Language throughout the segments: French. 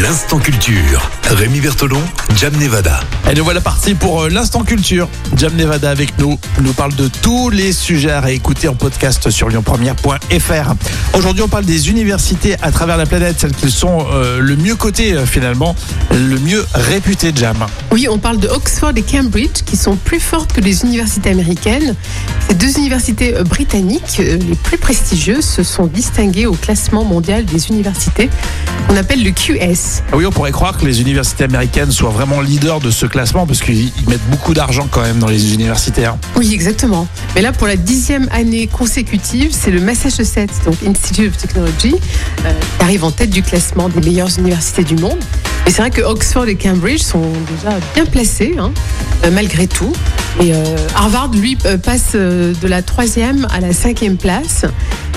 L'instant culture. Rémi Bertolon, Jam Nevada. Et nous voilà partis pour euh, l'instant culture. Jam Nevada avec nous nous parle de tous les sujets à réécouter en podcast sur lyonpremière.fr. Aujourd'hui, on parle des universités à travers la planète, celles qui sont euh, le mieux cotées euh, finalement, le mieux réputées Jam. Oui, on parle de Oxford et Cambridge qui sont plus fortes que les universités américaines. Ces deux universités britanniques, euh, les plus prestigieuses, se sont distinguées au classement mondial des universités qu'on appelle le QS. Ah oui, on pourrait croire que les universités américaines soient vraiment leaders de ce classement parce qu'ils ils mettent beaucoup d'argent quand même dans les universités. hein. Oui, exactement. Mais là, pour la dixième année consécutive, c'est le Massachusetts, donc Institute of Technology, euh, qui arrive en tête du classement des meilleures universités du monde. Et c'est vrai que Oxford et Cambridge sont déjà bien placés, hein, euh, malgré tout. Et euh, Harvard, lui, passe de la troisième à la cinquième place.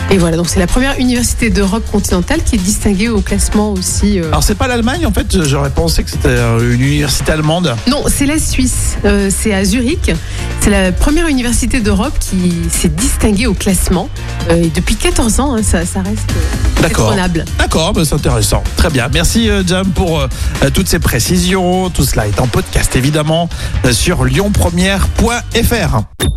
Et voilà, donc c'est la première université d'Europe continentale qui est distinguée au classement aussi. euh, Alors c'est pas l'Allemagne en fait, j'aurais pensé que c'était euh, une université allemande. Non, c'est la Suisse. Euh, c'est à Zurich. C'est la première université d'Europe qui s'est distinguée au classement. Euh, et depuis 14 ans, hein, ça, ça reste D'accord. D'accord, bah, c'est intéressant. Très bien. Merci Jam pour toutes ces précisions. Tout cela est en podcast évidemment sur lyonpremière.fr.